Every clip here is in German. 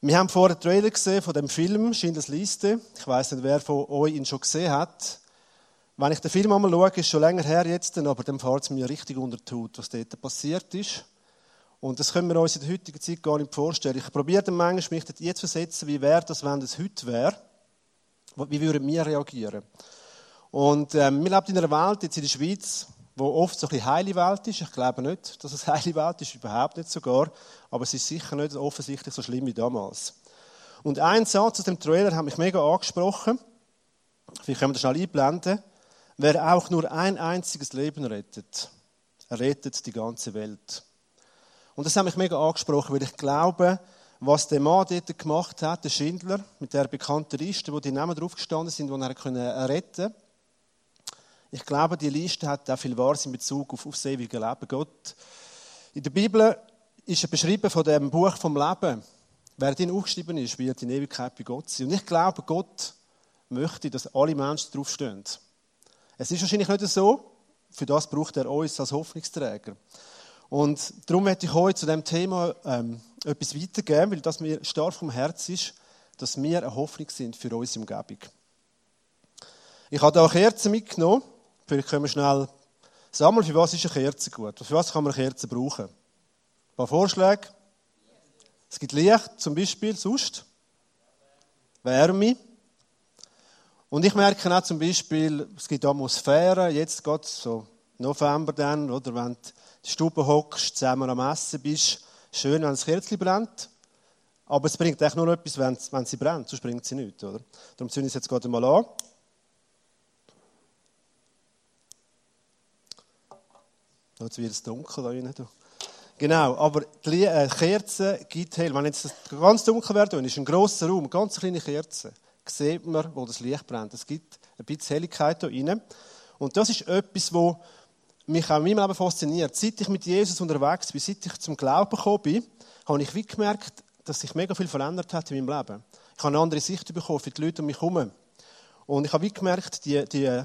Wir haben vorher einen Trailer gesehen von dem Film Schindlers Liste. Ich weiß nicht, wer von euch ihn schon gesehen hat. Wenn ich den Film einmal schaue, ist schon länger her jetzt, aber dann fällt es mir richtig unter die Haut, was dort passiert ist. Und das können wir uns in der heutigen Zeit gar nicht vorstellen. Ich probiere manchmal, mich jetzt zu versetzen, wie wäre das, wenn das heute wäre. Wie würden wir reagieren? Und ähm, wir leben in einer Welt, jetzt in der Schweiz, wo oft so ein bisschen heile Welt ist. Ich glaube nicht, dass es heile Welt ist, überhaupt nicht sogar. Aber es ist sicher nicht offensichtlich so schlimm wie damals. Und ein Satz aus dem Trailer hat mich mega angesprochen. Vielleicht können wir das schnell einblenden. Wer auch nur ein einziges Leben rettet, rettet die ganze Welt. Und das hat mich mega angesprochen, weil ich glaube, was der Mann dort gemacht hat, der Schindler, mit der bekannten Liste, wo die Namen drauf gestanden sind, die er retten konnte, ich glaube, die Liste hat auch viel Wahres in Bezug auf, das ewige Leben. Gott, in der Bibel ist er beschrieben von dem Buch vom Leben. Wer drin aufgeschrieben ist, wird in Ewigkeit bei Gott sein. Und ich glaube, Gott möchte, dass alle Menschen draufstehen. Es ist wahrscheinlich nicht so. Für das braucht er uns als Hoffnungsträger. Und darum möchte ich heute zu dem Thema ähm, etwas weitergeben, weil das mir stark vom Herz ist, dass wir eine Hoffnung sind für unsere Umgebung. Ich habe hier Kerzen mitgenommen. Vielleicht können wir schnell sammeln, für was ist eine Kerze gut? Für was kann man eine Kerze brauchen? Ein paar Vorschläge. Es gibt Licht, zum Beispiel, sonst. Wärme. Und ich merke auch zum Beispiel, es gibt Atmosphäre, jetzt geht so November dann, oder wenn du in Stube hockst, zusammen am Essen bist, schön, wenn das Kerzchen brennt. Aber es bringt echt nur etwas, wenn, wenn sie brennt, sonst bringt sie nichts, oder? Darum zünde ich es jetzt gerade mal an. Jetzt wird es dunkel da drinnen. Genau, aber die äh, Kerze gibt hell. Wenn jetzt ganz dunkel wird, ist ein grosser Raum, ganz kleine Kerze, sieht man, wo das Licht brennt. Es gibt ein bisschen Helligkeit da rein. Und das ist etwas, was mich auch in meinem Leben fasziniert. Seit ich mit Jesus unterwegs bin, seit ich zum Glauben gekommen bin, habe ich gemerkt, dass sich mega viel verändert hat in meinem Leben. Ich habe eine andere Sicht bekommen für die Leute um mich herum. Und ich habe gemerkt, die, die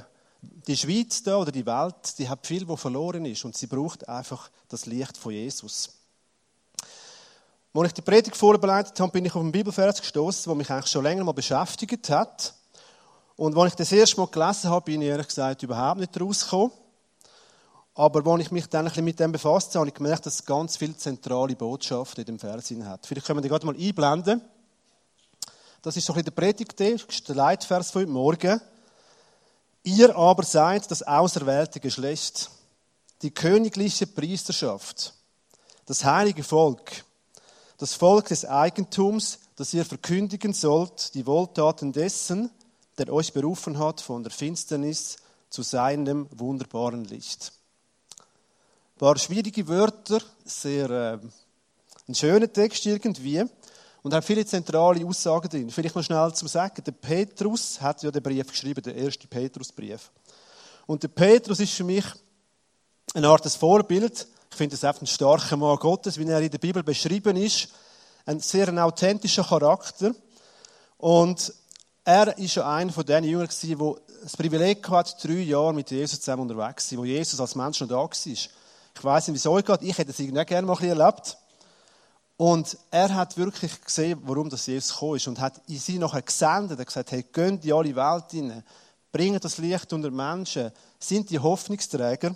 die Schweiz da oder die Welt, die hat viel, wo verloren ist und sie braucht einfach das Licht von Jesus. Als ich die Predigt vorbereitet habe, bin ich auf einen Bibelvers gestoßen, der mich eigentlich schon länger mal beschäftigt hat. Und als ich das erste Mal gelesen habe, bin ich ehrlich gesagt überhaupt nicht rausgekommen. Aber als ich mich dann ein bisschen mit dem befasst habe, habe ich gemerkt, dass es ganz viele zentrale Botschaften in dem Vers hat. Vielleicht können wir die gerade mal einblenden. Das ist so ein bisschen der Predigtext, der Leitvers von heute Morgen. Ihr aber seid das auserwählte Geschlecht, die königliche Priesterschaft, das heilige Volk, das Volk des Eigentums, das ihr verkündigen sollt, die Wohltaten dessen, der euch berufen hat von der Finsternis zu seinem wunderbaren Licht. Ein paar schwierige Wörter, sehr äh, ein schöner Text irgendwie und hat viele zentrale Aussagen drin. Vielleicht noch schnell zum Sagen. Der Petrus hat ja den Brief geschrieben, der erste Petrusbrief. Und der Petrus ist für mich eine Art des Vorbild. Ich finde es einfach ein starker Mann Gottes, wie er in der Bibel beschrieben ist. Ein sehr ein authentischer Charakter. Und er ist ja einer von den Jüngern der das Privileg hat, drei Jahre mit Jesus zusammen unterwegs zu sein, wo Jesus als Mensch noch da war. Ich weiß nicht, wie es euch geht. Ich hätte es irgendwie gerne mal ein erlebt. Und er hat wirklich gesehen, warum das Jesus gekommen ist und hat sie nachher gesendet. Er hat gesagt, hey, gönnt in alle Welt hinein, bringt das Licht unter Menschen, sind die Hoffnungsträger.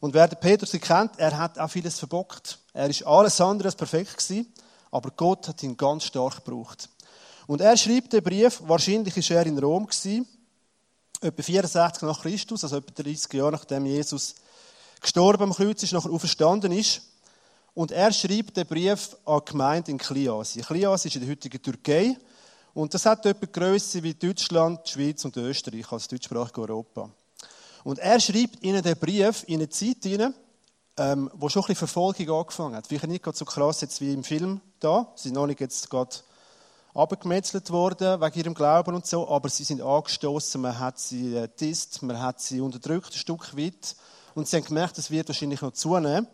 Und wer den Petrus kennt, er hat auch vieles verbockt. Er ist alles andere als perfekt gewesen, aber Gott hat ihn ganz stark gebraucht. Und er schreibt den Brief, wahrscheinlich ist er in Rom gewesen, etwa 64 nach Christus, also etwa 30 Jahre nachdem Jesus gestorben am Kreuz ist, nachher auferstanden ist. Und er schreibt den Brief an die Gemeinde in Kliasi. Kliasi ist in der heutigen Türkei. Und das hat etwa Größe wie Deutschland, die Schweiz und Österreich als deutschsprachige Europa. Und er schreibt ihnen den Brief in eine Zeit hinein, ähm, wo schon ein bisschen Verfolgung angefangen hat. Vielleicht nicht so krass jetzt wie im Film da. Sie sind noch nicht jetzt gerade abgemetzelt worden wegen ihrem Glauben und so, aber sie sind angestoßen, man hat sie äh, disst, man hat sie unterdrückt ein Stück weit und sie haben gemerkt, das wird wahrscheinlich noch zunehmen.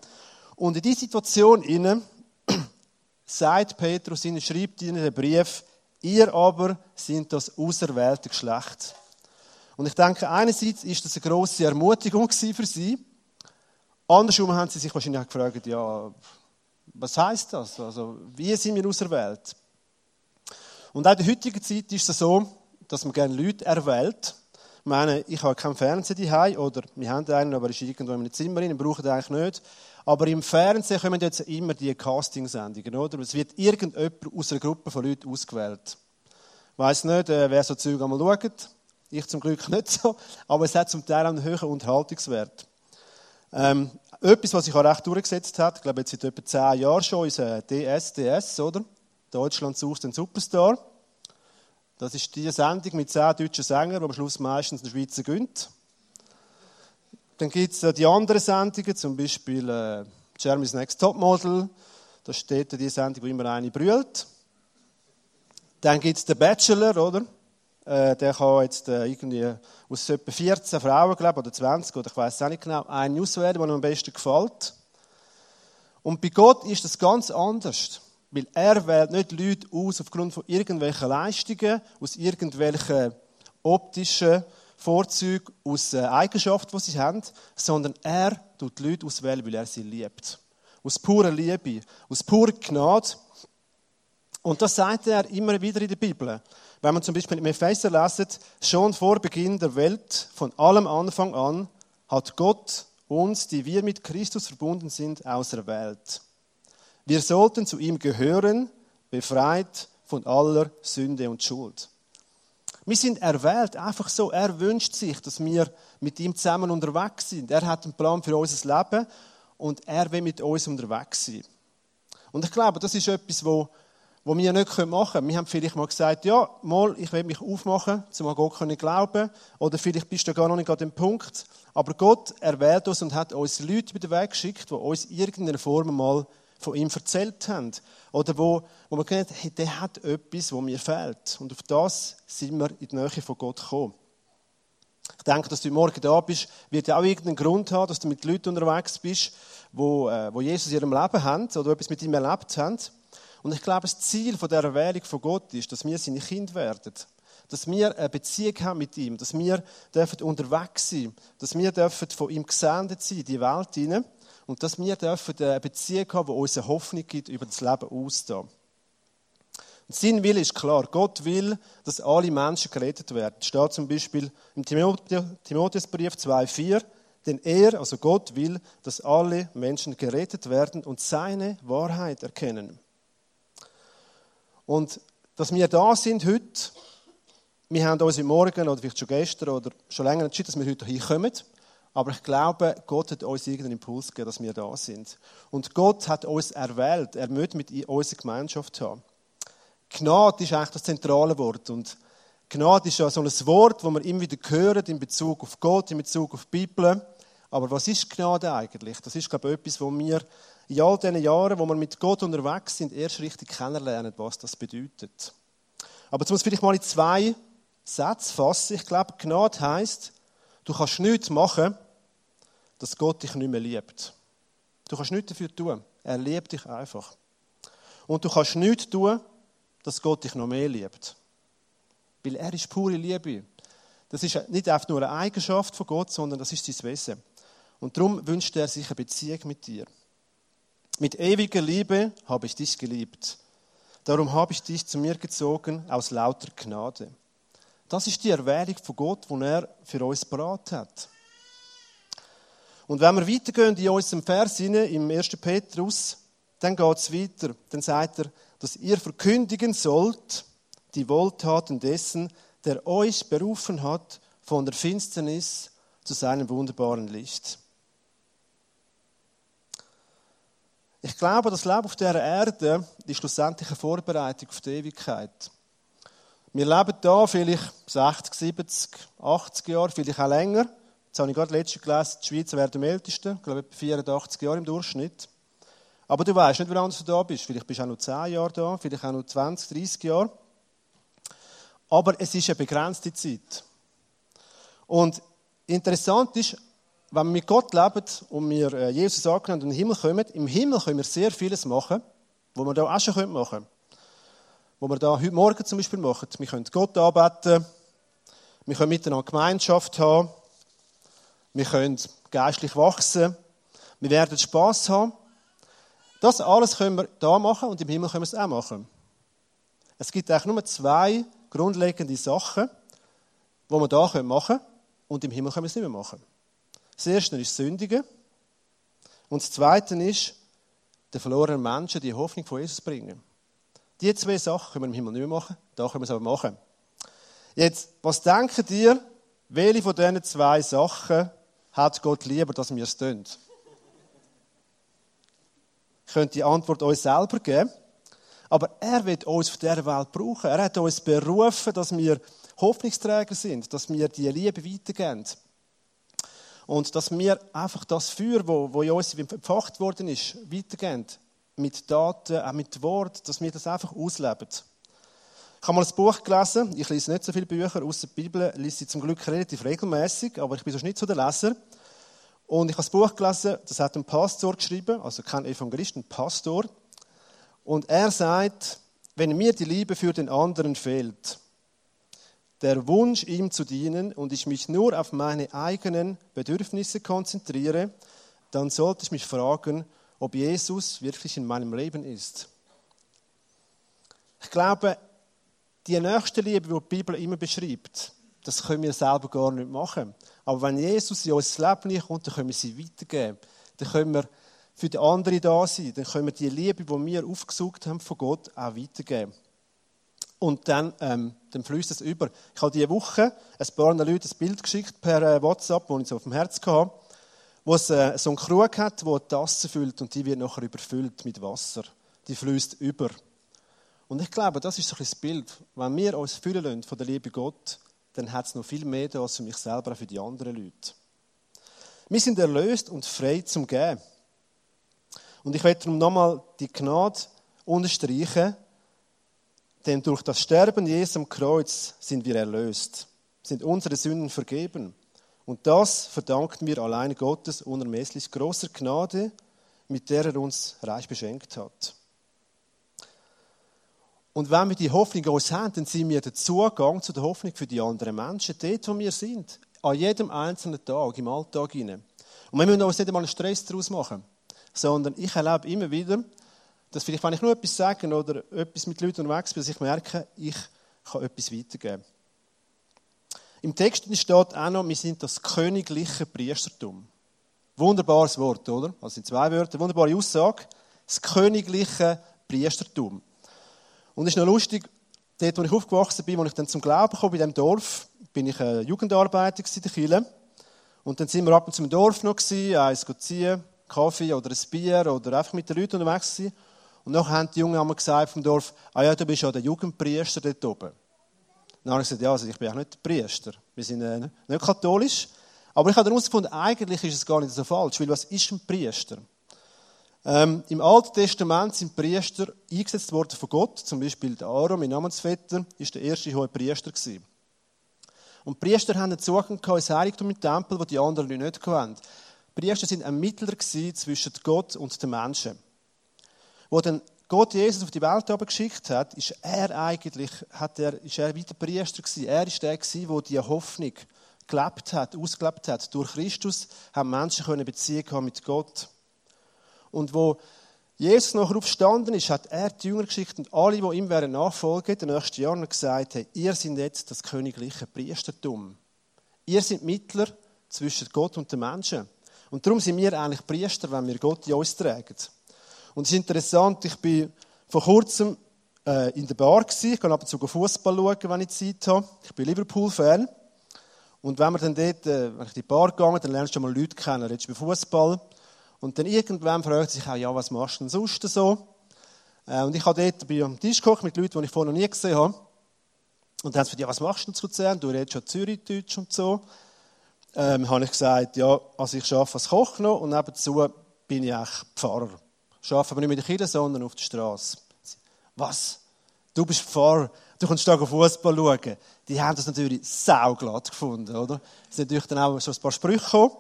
Und in diese Situation inne sagt Petrus ihnen, schreibt ihnen den Brief, ihr aber sind das auserwählte Geschlecht. Und ich denke, einerseits ist das eine grosse Ermutigung für sie. Andersrum haben sie sich wahrscheinlich gefragt, ja, was heißt das? Also, wie sind wir auserwählt? Und auch in der heutigen Zeit ist es so, dass man gerne Leute erwählt. Ich meine, ich habe keinen Fernseher daheim oder wir haben einen, aber er ist irgendwo in einem Zimmer rein, brauchen den eigentlich nicht. Aber im Fernsehen kommen jetzt immer die Casting-Sendungen, oder? Es wird irgendjemand aus einer Gruppe von Leuten ausgewählt. Ich weiss nicht, äh, wer so Zeug einmal schaut. Ich zum Glück nicht so. Aber es hat zum Teil einen höheren Unterhaltungswert. Ähm, etwas, was sich auch recht durchgesetzt hat, ich glaube jetzt seit etwa zehn Jahren schon, ist äh, DSDS, oder? Deutschland sucht den Superstar. Das ist die Sendung mit zehn deutschen Sängern, die am Schluss meistens den Schweizer gönnt. Dann gibt es äh, die anderen Sendungen, zum Beispiel äh, Jeremy's Next Topmodel. Da steht die Sendung, wo immer eine brüllt. Dann gibt es den Bachelor, oder? Äh, der kann jetzt äh, irgendwie aus etwa 14 Frauen, glaube oder 20, oder ich weiß es auch nicht genau, einen auswählen, der ihm am besten gefällt. Und bei Gott ist das ganz anders. Weil er wählt nicht Leute aus aufgrund von irgendwelchen Leistungen, aus irgendwelchen optischen Vorzügen, aus äh, Eigenschaften, die sie haben, sondern er tut die Leute auswählen, weil er sie liebt. Aus purer Liebe, aus purer Gnade. Und das sagt er immer wieder in der Bibel. Wenn man zum Beispiel im Epheser lesen, schon vor Beginn der Welt, von allem Anfang an, hat Gott uns, die wir mit Christus verbunden sind, auserwählt. Wir sollten zu ihm gehören, befreit von aller Sünde und Schuld. Wir sind erwählt, einfach so. Er wünscht sich, dass wir mit ihm zusammen unterwegs sind. Er hat einen Plan für unser Leben und er will mit uns unterwegs sein. Und ich glaube, das ist etwas, wo wo wir nicht machen können. Wir haben vielleicht mal gesagt, ja, mal, ich will mich aufmachen, zum an Gott können glauben. Oder vielleicht bist du gar noch nicht an dem Punkt. Aber Gott erwählt uns und hat uns Leute über den Weg geschickt, die uns in irgendeiner Form mal von ihm erzählt haben. Oder wo, wo man gedacht hey, der hat etwas, wo mir fehlt. Und auf das sind wir in die Nähe von Gott gekommen. Ich denke, dass du morgen da bist, wird auch irgendeinen Grund haben, dass du mit Leuten unterwegs bist, wo, äh, wo Jesus in ihrem Leben haben oder etwas mit ihm erlebt haben. Und ich glaube, das Ziel von der Erwählung von Gott ist, dass wir seine Kinder werden. Dass wir eine Beziehung haben mit ihm, dass wir dürfen unterwegs sein, dass wir dürfen von ihm gesendet sein in die Welt hinein und dass wir dürfen eine Beziehung haben, die uns eine Hoffnung gibt, über das Leben auszustehen. Und sein Wille ist klar. Gott will, dass alle Menschen gerettet werden. Es steht zum Beispiel im Timotheusbrief 2,4, denn er, also Gott, will, dass alle Menschen gerettet werden und seine Wahrheit erkennen. Und dass wir da sind heute, wir haben uns im Morgen oder vielleicht schon gestern oder schon länger entschieden, dass wir heute hier kommen. Aber ich glaube, Gott hat uns irgendeinen Impuls gegeben, dass wir da sind. Und Gott hat uns erwählt. Er möchte mit uns eine Gemeinschaft haben. Gnade ist eigentlich das zentrale Wort. Und Gnade ist ja so ein Wort, das wir immer wieder hören in Bezug auf Gott, in Bezug auf die Bibel. Aber was ist Gnade eigentlich? Das ist, glaube ich, etwas, wo wir in all diesen Jahren, wo wir mit Gott unterwegs sind, erst richtig kennenlernen, was das bedeutet. Aber jetzt muss ich vielleicht mal in zwei Sätze fassen. Ich glaube, Gnade heisst, du kannst nichts machen, dass Gott dich nicht mehr liebt. Du kannst nichts dafür tun. Er liebt dich einfach. Und du kannst nichts tun, dass Gott dich noch mehr liebt. Weil er ist pure Liebe. Das ist nicht einfach nur eine Eigenschaft von Gott, sondern das ist sein Wesen. Und darum wünscht er sich eine Beziehung mit dir. Mit ewiger Liebe habe ich dich geliebt. Darum habe ich dich zu mir gezogen aus lauter Gnade. Das ist die Erwählung von Gott, die er für uns parat hat. Und wenn wir weitergehen in unserem Vers im 1. Petrus, dann geht es weiter. Dann sagt er, dass ihr verkündigen sollt die Wohltaten dessen, der euch berufen hat von der Finsternis zu seinem wunderbaren Licht. Ich glaube, das Leben auf dieser Erde ist schlussendlich eine Vorbereitung auf die Ewigkeit. Wir leben da vielleicht 60, 70, 80 Jahre, vielleicht auch länger. Jetzt habe ich gerade letztens gelesen, die Schweizer werden am ältesten, ich glaube etwa 84 Jahre im Durchschnitt. Aber du weißt nicht, wie lange du da bist. Vielleicht bist du auch noch 10 Jahre da, vielleicht auch noch 20, 30 Jahre. Aber es ist eine begrenzte Zeit. Und interessant ist, wenn wir mit Gott leben und wir äh, Jesus angenommen und in den Himmel kommen, im Himmel können wir sehr vieles machen, was wir da auch schon machen können. Was wir da heute Morgen zum Beispiel machen. Wir können Gott anbeten, wir können miteinander Gemeinschaft haben, wir können geistlich wachsen, wir werden Spass haben. Das alles können wir da machen und im Himmel können wir es auch machen. Es gibt eigentlich nur zwei grundlegende Sachen, die wir hier machen können und im Himmel können wir es nicht mehr machen. Das erste ist Sündigen und das zweite ist, den verlorenen Menschen die Hoffnung von Jesus bringen. Die zwei Sachen können wir im Himmel nicht mehr machen, da können wir es aber machen. Jetzt, was denken ihr, welche von diesen zwei Sachen hat Gott lieber, dass wir es tun? Ich könnte die Antwort euch selber geben. Aber er wird uns auf dieser Welt brauchen. Er hat uns berufen, dass wir Hoffnungsträger sind, dass wir die Liebe weitergeben. Und dass wir einfach das Feuer, wo, wo in uns empfacht worden ist, weitergeben. Mit Daten, auch mit Wort, dass wir das einfach ausleben. Ich habe mal ein Buch gelesen. Ich lese nicht so viele Bücher, außer die Bibel lese ich zum Glück relativ regelmäßig, aber ich bin sonst nicht so der Leser. Und ich habe das Buch gelesen, das hat ein Pastor geschrieben, also kein Evangelist, ein Pastor. Und er sagt, wenn mir die Liebe für den anderen fehlt, der Wunsch, ihm zu dienen und ich mich nur auf meine eigenen Bedürfnisse konzentriere, dann sollte ich mich fragen, ob Jesus wirklich in meinem Leben ist. Ich glaube, die nächste Liebe, die die Bibel immer beschreibt, das können wir selber gar nicht machen. Aber wenn Jesus in unser Leben kommt, dann können wir sie weitergeben. Dann können wir für die anderen da sein. Dann können wir die Liebe, die wir aufgesucht haben von Gott, auch weitergeben. Und dann, ähm, dann fließt es über. Ich habe diese Woche ein paar Leuten ein Bild geschickt per äh, WhatsApp, das ich so auf dem Herz hatte, wo es äh, so einen Krug hat, wo eine Tasse füllt und die wird nachher überfüllt mit Wasser. Die fließt über. Und ich glaube, das ist so ein das Bild. Wenn wir uns füllen lassen von der Liebe Gott, dann hat es noch viel mehr da als für mich selber, auch für die anderen Leute. Wir sind erlöst und frei zum Geben. Und ich werde darum nochmal die Gnade unterstreichen, denn durch das Sterben Jesu am Kreuz sind wir erlöst, sind unsere Sünden vergeben. Und das verdanken wir allein Gottes unermesslich großer Gnade, mit der er uns reich beschenkt hat. Und wenn wir die Hoffnung uns haben, dann sind wir der Zugang zu der Hoffnung für die anderen Menschen, dort, wo wir sind. An jedem einzelnen Tag, im Alltag hinein. Und wir müssen uns nicht einmal einen Stress daraus machen, sondern ich erlebe immer wieder, dass vielleicht, wenn ich nur etwas sage oder etwas mit Leuten unterwegs bin, dass ich merke, ich kann etwas weitergeben. Im Text steht auch noch, wir sind das königliche Priestertum. Wunderbares Wort, oder? Also in zwei Wörtern, wunderbare Aussage. Das königliche Priestertum. Und es ist noch lustig, dort, wo ich aufgewachsen bin, wo ich dann zum Glauben kam, in diesem Dorf, bin ich ein Jugendarbeiter in der Kirche. Und dann sind wir ab und zu im Dorf noch gewesen, eins ziehen, Kaffee oder ein Bier oder einfach mit den Leuten unterwegs gewesen. Und dann haben die Jungen einmal gesagt vom Dorf, ah ja, du bist ja der Jugendpriester dort oben. Dann habe ich gesagt, ja, also ich bin auch nicht Priester. Wir sind äh, nicht katholisch. Aber ich habe herausgefunden, eigentlich ist es gar nicht so falsch, weil was ist ein Priester? Ähm, Im Alten Testament sind Priester eingesetzt worden von Gott. Zum Beispiel der Aaron, mein Namensvetter, ist der erste hohe Priester gewesen. Und Priester haben einen Zugang ins Heiligtum im Tempel, wo die anderen nicht hatten. Die Priester sind ein Mittler zwischen Gott und den Menschen. Wo dann Gott Jesus auf die Welt geschickt hat, ist er eigentlich, hat er, ist er wie der Priester gewesen. Er ist der gewesen, der die Hoffnung gelebt hat, ausgelebt hat. Durch Christus haben Menschen eine Beziehung haben mit Gott. Und wo Jesus nachher aufgestanden ist, hat er die Jünger geschickt und alle, die ihm werden nachfolgen, den nächsten Jahren gesagt, hey, ihr seid jetzt das königliche Priestertum. Ihr seid Mittler zwischen Gott und den Menschen. Und darum sind wir eigentlich Priester, wenn wir Gott in uns tragen. Und es ist interessant, ich bin vor kurzem äh, in der Bar gewesen. Ich gehe ab und zu Fußball schauen, wenn ich Zeit habe. Ich bin Liverpool-Fan. Und wenn wir dann dort, äh, wenn ich in die Bar gehe, dann lernst du mal Leute kennen. Redest über Fußball. Und dann irgendwann fragt sich auch, ja, was machst du denn sonst so? Äh, und ich habe dort bei am Tisch gekocht mit Leuten, die ich vorher noch nie gesehen habe. Und dann haben sie gesagt, ja, was machst du denn zu Luzern? Du redest schon Zürichdeutsch und so. Ähm, habe ich gesagt, ja, also ich arbeite als Koch noch und nebenzu bin ich eigentlich Pfarrer. Ich arbeite aber nicht mit der Kirche, sondern auf der Straße. Was? Du bist Pfarrer, du kommst da Fußball schauen. Die haben das natürlich sauglatt gefunden, oder? Es sind natürlich dann auch so ein paar Sprüche gekommen.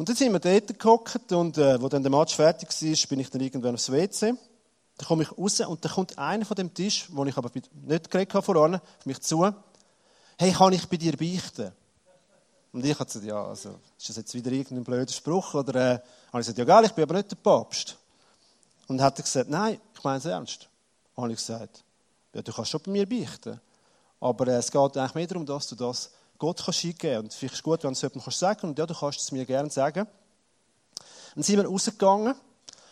Und dann sind wir dort gehockt und äh, wo dann der Match fertig war, bin ich dann irgendwann aufs WC. Dann komme ich raus und dann kommt einer von dem Tisch, wo ich aber nicht geredet habe voran, auf mich zu. Hey, kann ich bei dir beichten? Und ich habe gesagt, ja, also, ist das jetzt wieder irgendein blöder Spruch? Oder äh, habe ich gesagt, ja, geil, ich bin aber nicht der Papst. Und hat er gesagt, nein, ich meine es ernst. Habe ich gesagt. Ja, du kannst schon bei mir beichten. Aber äh, es geht eigentlich mehr darum, dass du das Gott kannst eingeben kannst. Und vielleicht ist es gut, wenn du es jemandem sagen kannst. Und ja, du kannst es mir gerne sagen. Dann sind wir rausgegangen.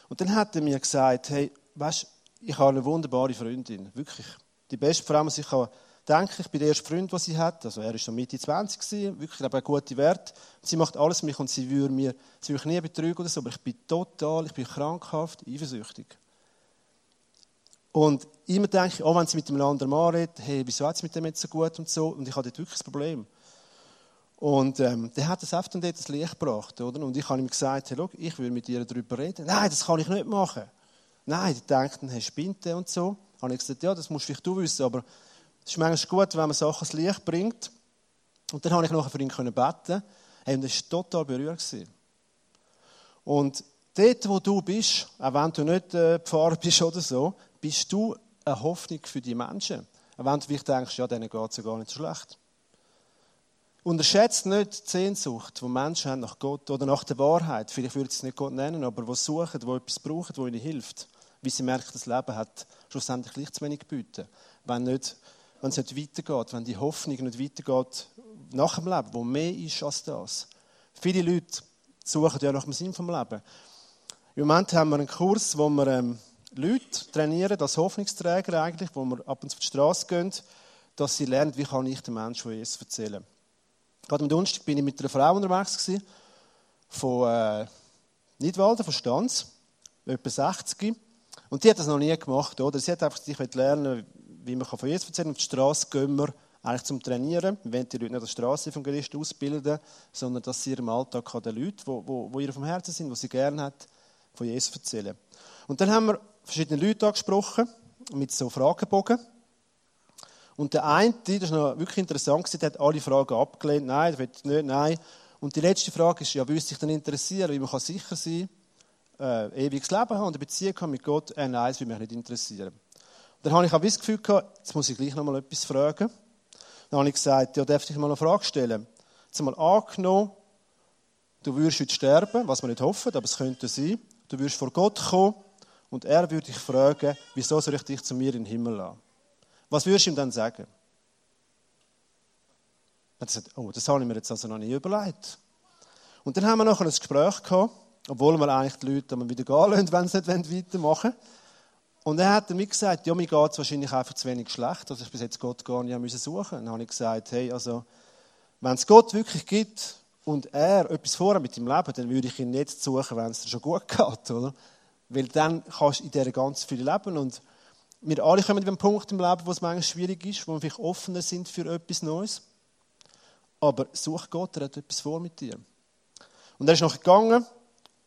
Und dann hat er mir gesagt, hey, weißt, ich habe eine wunderbare Freundin. Wirklich. Die beste Frau, die ich kann ich bin der erste Freund, den sie hat. Also er war schon Mitte 20, gewesen, wirklich, aber gute Wert. Sie macht alles mich und sie würde mir, sie würde mich nie betrügen oder so, aber ich bin total, ich bin krankhaft, eifersüchtig. Und immer denke ich, auch wenn sie mit dem anderen Mann redet, hey, wieso hat es mit dem jetzt so gut und so, und ich habe dort wirklich das Problem. Und ähm, der hat das dann dort das Licht gebracht, oder? Und ich habe ihm gesagt, hey, ich will mit ihr darüber reden. Nein, das kann ich nicht machen. Nein, die denken, hey, spinnt der und so. Habe ich gesagt, ja, das musst vielleicht du wissen, aber es ist manchmal gut, wenn man Sachen ins Licht bringt. Und dann habe ich nachher für ihn beten. Hey, und das war total berührt. Und dort, wo du bist, auch wenn du nicht äh, Pfarrer bist oder so, bist du eine Hoffnung für die Menschen. Auch wenn du vielleicht denkst, ja, denen geht es ja gar nicht so schlecht. Unterschätzt nicht die Sehnsucht, die Menschen haben nach Gott oder nach der Wahrheit. Vielleicht würde ich es nicht Gott nennen, aber die suchen, die etwas brauchen, wo ihnen hilft. Wie sie merken, das Leben hat schlussendlich gleich zu wenig gebieten. Wenn, nicht, wenn es nicht weitergeht, wenn die Hoffnung nicht weitergeht nach dem Leben, wo mehr ist als das. Viele Leute suchen ja nach dem Sinn vom Leben. Im Moment haben wir einen Kurs, wo wir ähm, Leute trainieren, als Hoffnungsträger eigentlich, wo wir ab und zu auf die Straße gehen, dass sie lernen, wie kann ich den Menschen von Jesus erzählen. Gerade am Donnerstag bin ich mit einer Frau unterwegs gewesen, von äh, Nidwalden, von Stanz, etwa 60. Und die hat das noch nie gemacht, oder? Sie hat einfach sich lernen, wie man von Jesus erzählen kann. Auf die Straße gehen wir eigentlich zum Trainieren. Wir wollen die Leute nicht als Strassenevangelisten ausbilden, sondern dass sie ihrem Alltag den Leuten, die, die, ihr vom Herzen sind, die sie gerne hat, von Jesus erzählen. Und dann haben wir verschiedene Leute angesprochen, mit so Fragebogen. Und der eine, das war noch wirklich interessant, der hat alle Fragen abgelehnt. Nein, das will ich nicht, nein. Und die letzte Frage ist, ja, würde sich dann interessieren, wie man kann sicher sein kann, äh, ewiges Leben haben und eine Beziehung haben mit Gott? Äh, nein, das würde mich nicht interessieren. Und dann habe ich auch das Gefühl gehabt, jetzt muss ich gleich noch mal etwas fragen. Dann habe ich gesagt, ja, darf ich mal eine Frage stellen? Jetzt mal angenommen, du würdest heute sterben, was wir nicht hoffen, aber es könnte sein. Du würdest vor Gott kommen und er würde dich fragen, wieso soll ich dich zu mir in den Himmel lassen? Was würdest du ihm dann sagen? Er hat gesagt, oh, das habe ich mir jetzt also noch nie überlegt. Und dann haben wir noch ein Gespräch gehabt, obwohl wir eigentlich die Leute wieder gehen lassen, wenn sie nicht weitermachen wollen. Und er hat mir gesagt, ja, mir geht es wahrscheinlich einfach zu wenig schlecht, dass ich bis jetzt Gott gar nicht suchen musste. Dann habe ich gesagt, hey, also, wenn es Gott wirklich gibt und er etwas vorhat mit dem Leben, dann würde ich ihn jetzt suchen, wenn es dir schon gut geht, oder? Weil dann kannst du in dieser ganz viel leben und wir alle kommen an einen Punkt im Leben, wo es manchmal schwierig ist, wo wir vielleicht offener sind für etwas Neues. Aber such Gott, er hat etwas vor mit dir. Und er ist noch gegangen.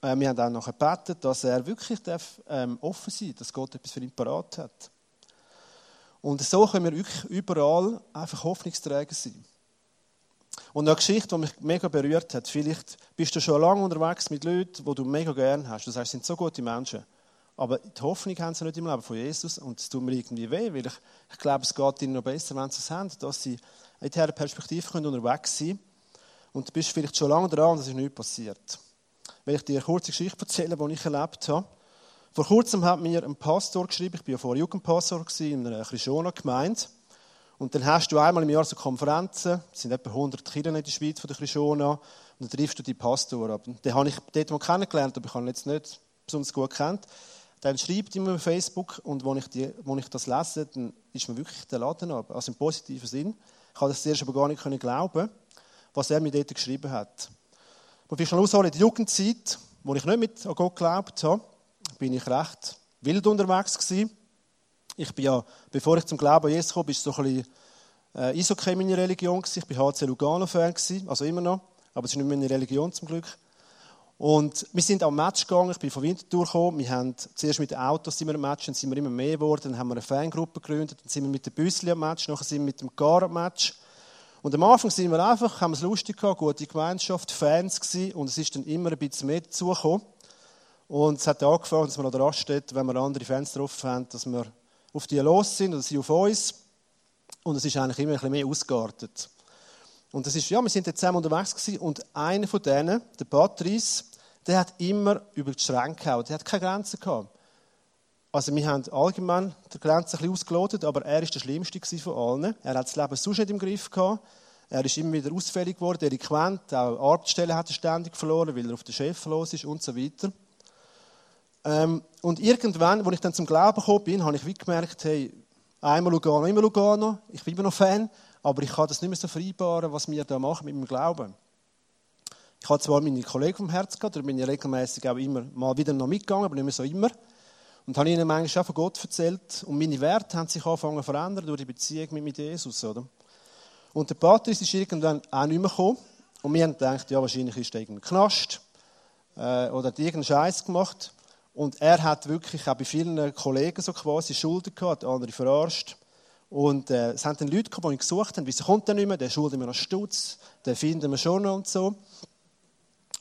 Äh, wir haben auch noch gebetet, dass er wirklich darf, ähm, offen sein darf, dass Gott etwas für ihn parat hat. Und so können wir wirklich überall einfach Hoffnungsträger sein. Und eine Geschichte, die mich mega berührt hat. Vielleicht bist du schon lange unterwegs mit Leuten, die du mega gern hast. Sagst, es sind so gute Menschen. Aber die Hoffnung haben sie nicht im Leben von Jesus und es tut mir irgendwie weh, weil ich, ich glaube, es geht ihnen noch besser, wenn sie es haben, dass sie in dieser Perspektive können unterwegs sein können. Und du bist vielleicht schon lange dran und es ist nichts passiert. Wenn ich dir eine kurze Geschichte erzähle, die ich erlebt habe. Vor kurzem hat mir ein Pastor geschrieben, ich war ja vorher Jugendpastor in einer Krishona-Gemeinde. Und dann hast du einmal im Jahr so Konferenzen, es sind etwa 100 Kirchen in der Schweiz von der Krishona, und dann triffst du die Pastor ab. Den habe ich dort mal kennengelernt, aber ich habe ihn jetzt nicht besonders gut kennt dann schreibt ihm auf Facebook und als ich, als ich das lese, dann ist mir wirklich der Laden ab. Also im positiven Sinn. Ich konnte das zuerst aber gar nicht glauben, was er mir dort geschrieben hat. Und ich schon ausholen, in der Jugendzeit, wo ich nicht mit an Gott geglaubt habe, bin ich recht wild unterwegs gewesen. Ich bin ja, bevor ich zum Glauben an Jesus kam, war so ein bisschen äh, Eishockey meine Religion gewesen. Ich war HC Lugano-Fan also immer noch. Aber es ist nicht meine Religion zum Glück. Und wir sind am Match gegangen, ich bin von Winterthur gekommen, wir haben zuerst mit den Autos sind wir am Match, dann sind wir immer mehr geworden, dann haben wir eine Fangruppe gegründet, dann sind wir mit den Büsschen am Match, nachher sind wir mit dem Gar am Match. Und am Anfang sind wir einfach, haben es lustig gehabt, gute Gemeinschaft, Fans gewesen, und es ist dann immer ein bisschen mehr dazugekommen. Und es hat angefangen, dass wir an der Raststätte, wenn wir andere Fans drauf haben, dass wir auf die los sind oder sie auf uns. Und es ist eigentlich immer ein bisschen mehr ausgeartet. Und das ist, ja, wir sind jetzt zusammen unterwegs gewesen und einer von denen, der Patrice, der hat immer über die Schränke gehauen. Der hat keine Grenzen gehabt. Also wir haben allgemein die Grenze ein bisschen ausgelotet, aber er war der Schlimmste von allen. Er hat das Leben sonst nicht im Griff gehabt. Er ist immer wieder ausfällig geworden, delinquent, auch Arbeitsstellen hat er ständig verloren, weil er auf den Chef los ist und so weiter. Ähm, und irgendwann, als ich dann zum Glauben gekommen bin, habe ich wie gemerkt, hey, einmal Lugano, immer Lugano, ich bin immer noch Fan, aber ich kann das nicht mehr so vereinbaren, was wir da machen mit meinem Glauben. Ich hatte zwar meine Kollegen vom Herz gehabt, da bin ich regelmäßig auch immer mal wieder noch mitgegangen, aber nicht mehr so immer. Und habe ihnen manchmal auch von Gott erzählt. Und meine Werte haben sich angefangen zu verändern durch die Beziehung mit Jesus, oder? Und der Patrice ist irgendwann auch nicht mehr gekommen. Und wir haben gedacht, ja, wahrscheinlich ist er irgendein Knast. Äh, oder hat irgendeinen Scheiß gemacht. Und er hat wirklich auch bei vielen Kollegen so quasi Schulden gehabt, andere verarscht. Und äh, es haben dann Leute gehabt, die ihn gesucht haben, wieso kommt er nicht mehr, der schuldet mir noch Stutz, den finden wir schon noch und so.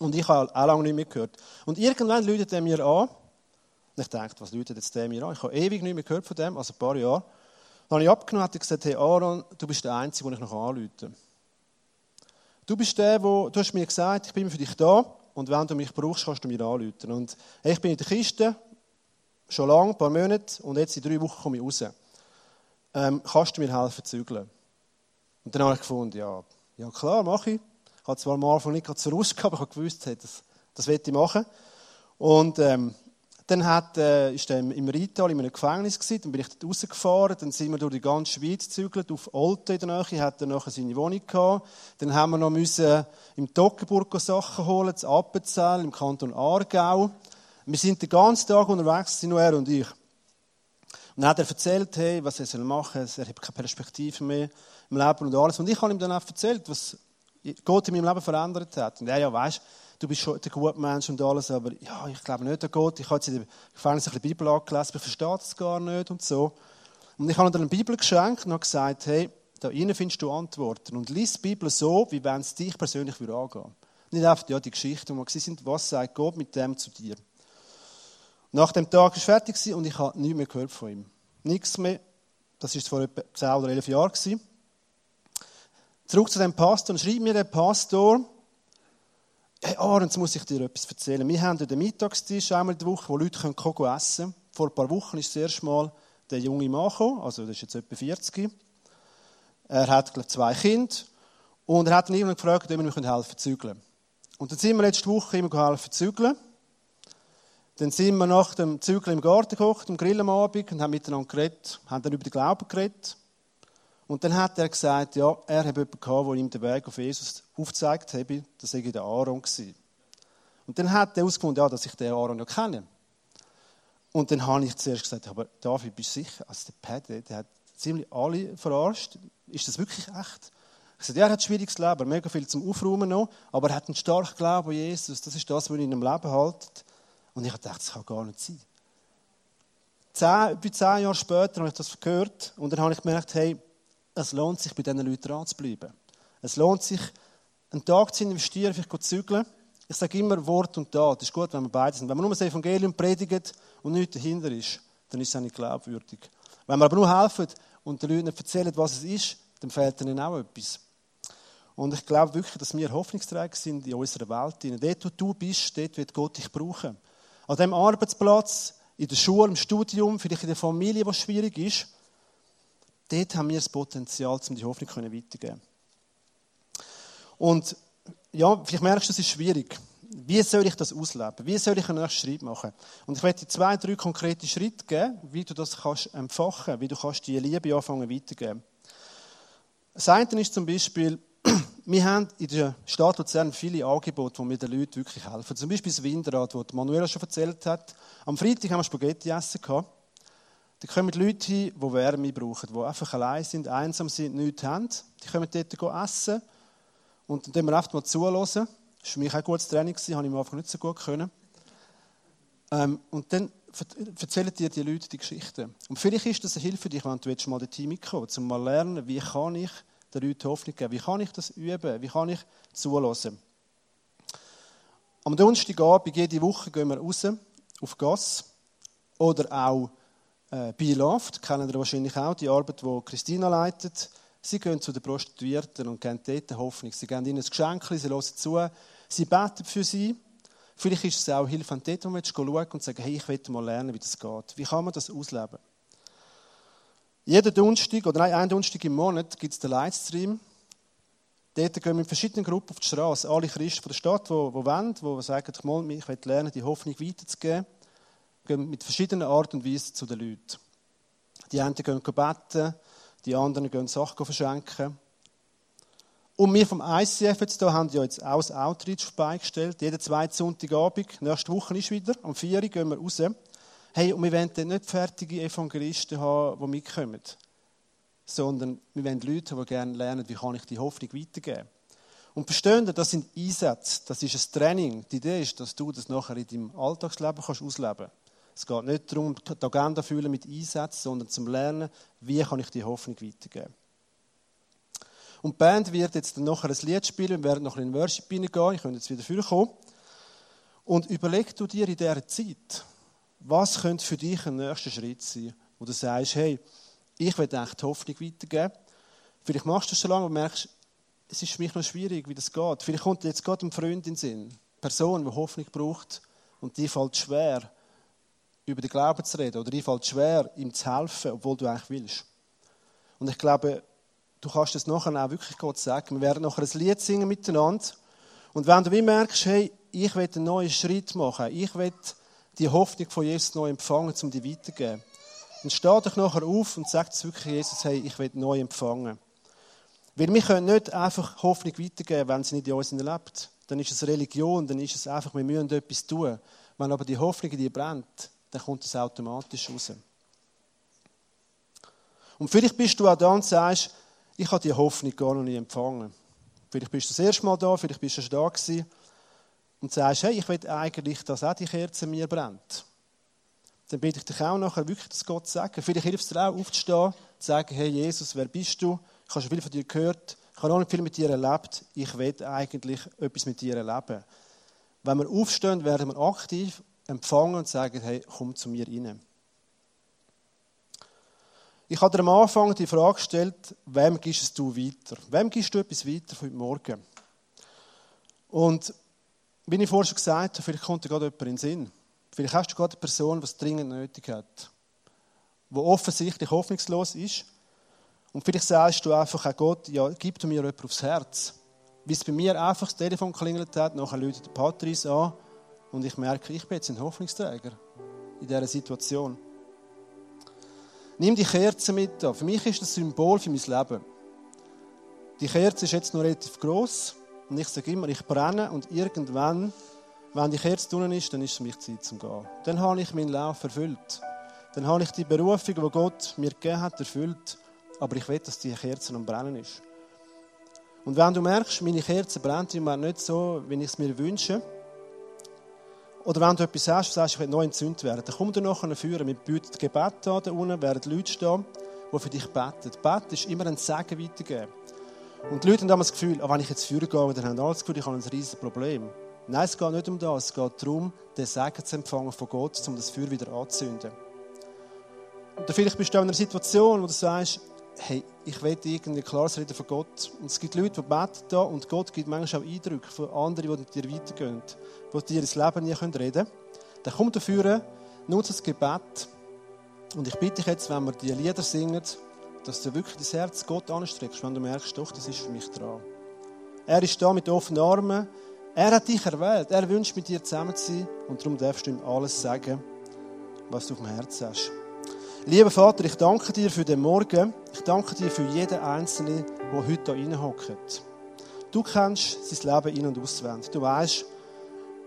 Und ich habe auch lange nicht mehr gehört. Und irgendwann läutet er mir an. Und ich dachte, was läutet jetzt der mir an? Ich habe ewig nicht mehr gehört von dem, also ein paar Jahre. Dann habe ich abgenommen und gesagt, hey Aaron, du bist der Einzige, den ich noch anrufe. Du bist der, wo, du hast mir gesagt, ich bin für dich da und wenn du mich brauchst, kannst du mir anrufen. Und ich bin in der Kiste, schon lange, ein paar Monate, und jetzt in drei Wochen komme ich raus. Ähm, kannst du mir helfen zu zügeln? Und dann habe ich gefunden, ja, ja klar, mache ich. Ich habe zwar am Anfang nicht so rausgehabt, aber ich hey, das, das will ich machen. Und ähm, dann hat, äh, ist er im Rital in einem Gefängnis gewesen, dann bin ich dort rausgefahren, dann sind wir durch die ganze Schweiz gezügelt, auf Olten in der Nähe, hat er nachher seine Wohnung gehabt. Dann haben wir noch müssen im Toggenburg Sachen holen, zu Appenzell, im Kanton Aargau. Wir sind den ganzen Tag unterwegs, nur er und ich. Und dann hat er erzählt, hey, was er machen soll, er hat keine Perspektive mehr im Leben und alles. Und ich habe ihm dann auch erzählt, was Gott in meinem Leben verändert hat. Und er, ja, weißt du bist schon der gute Mensch und alles, aber ja, ich glaube nicht an Gott. Ich habe jetzt in der Gefängnis ein bisschen Bibel angelesen, ich verstehe das gar nicht und so. Und ich habe ihm dann eine Bibel geschenkt und habe gesagt, hey, da innen findest du Antworten. Und lies die Bibel so, wie wenn es dich persönlich würde angehen. Nicht einfach ja, die Geschichten, wo wir sind, was sagt Gott mit dem zu dir. Nach dem Tag war es fertig und ich habe nichts mehr gehört von ihm. Nichts mehr. Das war vor etwa 10 oder 11 Jahren. Zurück zu dem Pastor und schreibt mir der Pastor, hey Aaron, jetzt muss ich dir etwas erzählen. Wir haben den Mittagstisch einmal in der Woche, wo Leute können essen Vor ein paar Wochen ist das erste Mal der junge Mann gekommen, also das ist jetzt etwa 40. Er hat, glaube ich, zwei Kinder. Und er hat dann gefragt, ob wir ihm helfen zügeln. Und dann sind wir letzte Woche immer geholfen zügeln. Dann sind wir nach dem Zügeln im Garten gekocht, im Grill am Abend, und haben miteinander geredet, haben dann über den Glauben geredet. Und dann hat er gesagt, ja, er hat jemanden gehabt, der ihm den Weg auf Jesus aufgezeigt hat, das sei der Aaron gewesen. Und dann hat er herausgefunden, ja, dass ich den Aaron ja kenne. Und dann habe ich zuerst gesagt, aber David, bist du sicher? Also der Pat, der hat ziemlich alle verarscht. Ist das wirklich echt? Ich sagte, ja, er hat ein schwieriges Leben, mega viel zum Aufräumen noch, aber er hat einen starken Glauben an Jesus. Das ist das, was ihn in einem Leben hält. Und ich dachte, das kann gar nicht sein. Zehn, über zehn Jahre später habe ich das gehört und dann habe ich gemerkt, hey, es lohnt sich, bei diesen Leuten dran zu bleiben. Es lohnt sich, einen Tag zu investieren, vielleicht zu zügeln. Ich sage immer Wort und Tat. Das ist gut, wenn wir beide sind. Wenn man nur das Evangelium predigt und nichts dahinter ist, dann ist es auch nicht glaubwürdig. Wenn wir aber nur helfen und den Leuten erzählen, was es ist, dann fehlt ihnen auch etwas. Und ich glaube wirklich, dass wir Hoffnungsträger sind in unserer Welt. Dort, wo du bist, dort wird Gott dich brauchen. An dem Arbeitsplatz, in der Schule, im Studium, vielleicht in der Familie, was schwierig ist, dort haben wir das Potenzial, um die Hoffnung weiterzugeben. Und ja, vielleicht merkst du, es ist schwierig. Wie soll ich das ausleben? Wie soll ich einen nächsten Schritt machen? Und ich werde dir zwei, drei konkrete Schritte geben, wie du das kannst empfachen, wie du kannst die Liebe anfangen weiterzugeben. Das eine ist zum Beispiel, wir haben in der Stadt Luzern viele Angebote, wo wir den Leuten wirklich helfen. Zum Beispiel das Windrad, das Manuela schon erzählt hat. Am Freitag haben wir Spaghetti essen gehabt. Da kommen Leute hin, die Wärme brauchen, die einfach allein sind, einsam sind, nichts haben. Die kommen dort essen. Und dann wir einfach mal zuhören. Das war für mich auch ein gutes Training, das habe ich am Anfang nicht so gut können. Ähm, und dann erzählen dir die Leute die Geschichten. Und vielleicht ist das eine Hilfe für dich, wenn du mal das Team mitkommen um mal lernen, wie kann ich den Leuten Hoffnung geben, wie kann ich das üben, wie kann ich zuhören. Am Donnerstagabend jede Woche gehen wir raus auf Gas oder auch äh, Be Loved, kennen ihr wahrscheinlich auch, die Arbeit, die Christina leitet. Sie gehen zu den Prostituierten und geben dort Hoffnung. Sie geben ihnen ein Geschenk, sie hören zu, sie beten für sie. Vielleicht ist es auch Hilfe, du dort willst, schauen und sagen, hey, ich will mal lernen, wie das geht. Wie kann man das ausleben? Jeden Donnerstag, oder nein, einen Donnerstag im Monat gibt es den Livestream. Dort gehen wir in verschiedenen Gruppen auf die Straße. Alle Christen von der Stadt, die, die wollen, die sagen, ich will lernen, die Hoffnung weiterzugeben, gehen mit verschiedenen Art und Weisen zu den Leuten. Die einen gehen beten, die anderen gehen Sachen verschenken. Und wir vom ICF jetzt hier haben ja jetzt auch das Outreach beigestellt. Jeden zweiten Sonntagabend, nächste Woche ist wieder, am 4 Uhr gehen wir raus. Hey, und wir wollen dann nicht fertige Evangelisten haben, die mitkommen, sondern wir wollen Leute, die gerne lernen, wie kann ich die Hoffnung weitergeben. Und verstehen das sind Einsätze, das ist ein Training. Die Idee ist, dass du das nachher in deinem Alltagsleben kannst ausleben kannst. Es geht nicht darum, die Agenda füllen mit Einsätzen, sondern zum Lernen, wie kann ich die Hoffnung weitergeben. Und die Band wird jetzt dann nachher ein Lied spielen, wir werden noch in den Worship hineingehen, ich könnte jetzt wieder vorkommen. Und überleg du dir in dieser Zeit, was könnte für dich ein nächster Schritt sein, wo du sagst, hey, ich will echt die Hoffnung weitergeben. Vielleicht machst du es schon lange und merkst, es ist für mich noch schwierig, wie das geht. Vielleicht kommt jetzt gerade ein Freund in den Sinn, eine Person, die Hoffnung braucht und die fällt schwer, über den Glauben zu reden oder fällt schwer, ihm zu helfen, obwohl du eigentlich willst. Und ich glaube, du kannst es nachher auch wirklich Gott sagen. Wir werden nachher ein Lied singen miteinander. Und wenn du wie merkst, hey, ich will einen neuen Schritt machen, ich will die Hoffnung von Jesus neu empfangen, um die weiterzugeben, dann steh dich nachher auf und sag wirklich Jesus, hey, ich will neu empfangen. Weil wir können nicht einfach Hoffnung weitergeben, wenn sie nicht in uns lebt. Dann ist es Religion, dann ist es einfach, wir müssen etwas tun. Wenn aber die Hoffnung in dir brennt, dann kommt es automatisch raus. Und vielleicht bist du auch da und sagst, ich habe die Hoffnung gar noch nie empfangen. Vielleicht bist du das erste Mal da, vielleicht bist du schon da gewesen und sagst, hey, ich will eigentlich, dass auch die Kerze mir brennt. Dann bitte ich dich auch nachher wirklich das Gott zu sagen. Vielleicht hilft es dir auch aufzustehen, zu sagen, hey Jesus, wer bist du? Ich habe schon viel von dir gehört, ich habe noch nicht viel mit dir erlebt, ich will eigentlich etwas mit dir erleben. Wenn wir aufstehen, werden wir aktiv empfangen und sagen, hey, komm zu mir rein. Ich habe dir am Anfang die Frage gestellt, wem gibst du weiter? Wem gibst du etwas weiter heute Morgen? Und wie ich vorhin schon gesagt habe, vielleicht kommt dir gerade jemand in den Sinn. Vielleicht hast du gerade eine Person, die es dringend nötig hat. Die offensichtlich hoffnungslos ist. Und vielleicht sagst du einfach an Gott, ja, gib du mir jemand aufs Herz. Wie es bei mir einfach das Telefon klingelt hat, nachher läutet der Patrice an und ich merke, ich bin jetzt ein Hoffnungsträger in dieser Situation. Nimm die Kerze mit. Für mich ist das Symbol für mein Leben. Die Kerze ist jetzt noch relativ groß und ich sage immer, ich brenne und irgendwann, wenn die Kerze drinnen ist, dann ist es für mich Zeit zum Gehen. Dann habe ich meinen Lauf erfüllt. Dann habe ich die Berufung, die Gott mir gegeben hat, erfüllt. Aber ich will, dass die Kerze am Brennen ist. Und wenn du merkst, meine Kerze brennt im Moment nicht so, wie ich es mir wünsche, oder wenn du etwas hast, sagst, ich will neu entzündet werden, dann komm dir nachher führen. Wir bieten Gebet an, da unten werden Leute stehen, die für dich beten. Beten ist immer ein Segen weitergeben. Und die Leute haben immer das Gefühl, oh, wenn ich jetzt führen gehe, dann haben alle das Gefühl, ich habe ein riesiges Problem. Nein, es geht nicht um das. Es geht darum, den Segen zu empfangen von Gott, um das Feuer wieder anzuzünden. Und vielleicht bist du in einer Situation, wo du sagst, hey, ich will irgendwie klares Reden von Gott. Und es gibt Leute, die beten da und Gott gibt manchmal auch Eindrücke von anderen, die mit dir weitergehen, die dir ins Leben nie reden können. Dann komm dafür, nutze das Gebet. Und ich bitte dich jetzt, wenn wir die Lieder singen, dass du wirklich das Herz Gott anstreckst, wenn du merkst, doch, das ist für mich dran. Er ist da mit offenen Armen. Er hat dich erwählt. Er wünscht, mit dir zusammen zu sein. Und darum darfst du ihm alles sagen, was du auf dem Herzen hast. Lieber Vater, ich danke dir für den Morgen. Ich danke dir für jeden Einzelnen, der heute hier reinhockt. Du kennst sein Leben in- und auswendig. Du weißt,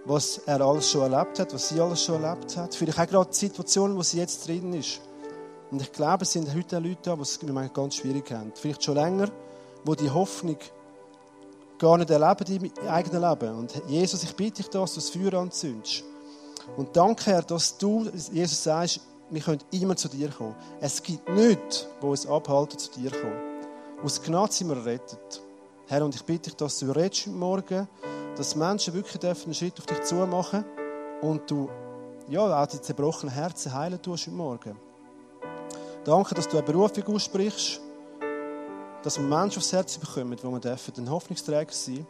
was er alles schon erlebt hat, was sie alles schon erlebt hat. Vielleicht auch gerade die Situation, wo sie jetzt drin ist. Und ich glaube, es sind heute Leute da, die es ganz schwierig haben. Vielleicht schon länger, wo die Hoffnung gar nicht erleben im eigenen Leben. Und Jesus, ich bitte dich, dass du das Feuer anzündest. Und danke, Herr, dass du, Jesus, sagst, wir können immer zu dir kommen. Es gibt nichts, wo uns abhalten, zu dir zu kommen. Aus Gnade sind wir errettet. Herr, und ich bitte dich, dass du redest Morgen, dass Menschen wirklich dürfen einen Schritt auf dich zu machen und du ja, auch die zerbrochenen Herzen heilen tust heute Morgen. Danke, dass du eine Berufung aussprichst, dass wir Menschen aufs Herz bekommen, wo wir dürfen ein Hoffnungsträger sein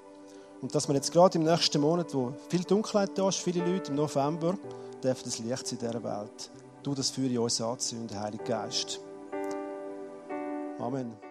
Und dass wir jetzt gerade im nächsten Monat, wo viel Dunkelheit da ist, viele Leute im November, dürfen das Licht in dieser Welt. Du das für uns anzünden, Heiliger Geist. Amen.